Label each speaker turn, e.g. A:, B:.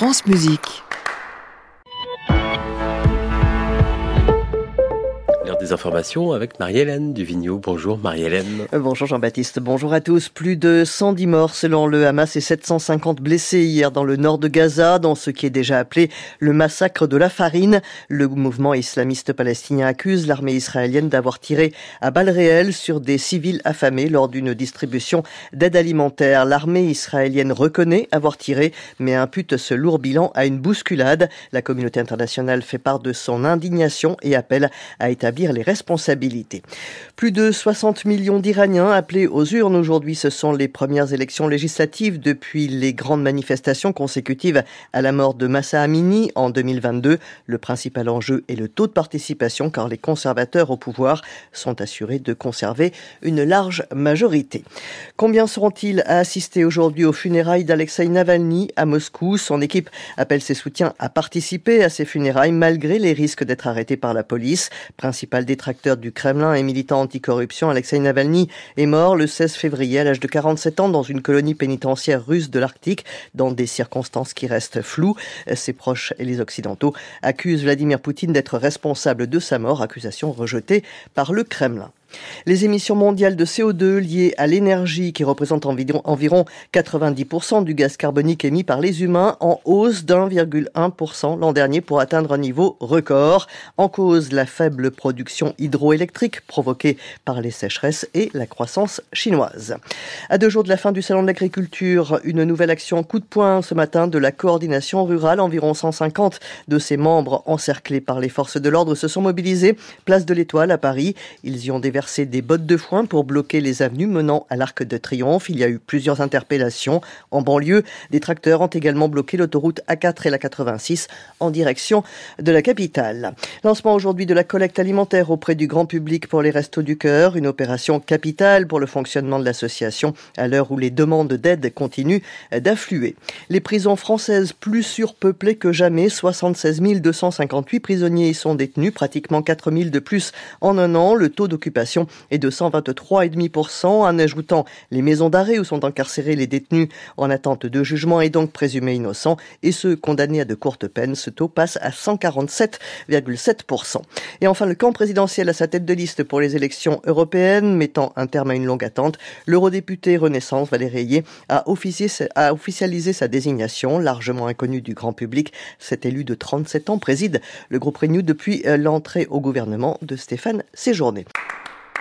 A: France Musique.
B: Des informations avec Marie-Hélène Duvigneau. Bonjour Marie-Hélène.
C: Euh, bonjour Jean-Baptiste, bonjour à tous. Plus de 110 morts selon le Hamas et 750 blessés hier dans le nord de Gaza, dans ce qui est déjà appelé le massacre de la farine. Le mouvement islamiste palestinien accuse l'armée israélienne d'avoir tiré à balles réelles sur des civils affamés lors d'une distribution d'aide alimentaire. L'armée israélienne reconnaît avoir tiré, mais impute ce lourd bilan à une bousculade. La communauté internationale fait part de son indignation et appelle à établir les responsabilités. Plus de 60 millions d'Iraniens appelés aux urnes aujourd'hui. Ce sont les premières élections législatives depuis les grandes manifestations consécutives à la mort de Massa Amini en 2022. Le principal enjeu est le taux de participation car les conservateurs au pouvoir sont assurés de conserver une large majorité. Combien seront-ils à assister aujourd'hui aux funérailles d'Alexei Navalny à Moscou? Son équipe appelle ses soutiens à participer à ces funérailles malgré les risques d'être arrêtés par la police. Détracteur du Kremlin et militant anticorruption, Alexei Navalny, est mort le 16 février à l'âge de 47 ans dans une colonie pénitentiaire russe de l'Arctique, dans des circonstances qui restent floues. Ses proches et les Occidentaux accusent Vladimir Poutine d'être responsable de sa mort, accusation rejetée par le Kremlin. Les émissions mondiales de CO2 liées à l'énergie, qui représentent environ 90% du gaz carbonique émis par les humains, en hausse d'1,1% l'an dernier pour atteindre un niveau record. En cause, la faible production hydroélectrique provoquée par les sécheresses et la croissance chinoise. À deux jours de la fin du Salon de l'agriculture, une nouvelle action coup de poing ce matin de la coordination rurale. Environ 150 de ses membres encerclés par les forces de l'ordre se sont mobilisés. Place de l'Étoile à Paris. Ils y ont déversé des bottes de foin pour bloquer les avenues menant à l'Arc de Triomphe. Il y a eu plusieurs interpellations. En banlieue, des tracteurs ont également bloqué l'autoroute A4 et la 86 en direction de la capitale. Lancement aujourd'hui de la collecte alimentaire auprès du grand public pour les Restos du Cœur, une opération capitale pour le fonctionnement de l'association à l'heure où les demandes d'aide continuent d'affluer. Les prisons françaises plus surpeuplées que jamais, 76 258 prisonniers y sont détenus, pratiquement 4 000 de plus en un an. Le taux d'occupation est de 123,5% en ajoutant les maisons d'arrêt où sont incarcérés les détenus en attente de jugement et donc présumés innocents et ceux condamnés à de courtes peines. Ce taux passe à 147,7%. Et enfin, le camp présidentiel à sa tête de liste pour les élections européennes, mettant un terme à une longue attente, l'eurodéputé Renaissance Valérie a, a officialisé sa désignation, largement inconnue du grand public. Cet élu de 37 ans préside le groupe Renew depuis euh, l'entrée au gouvernement de Stéphane Séjourné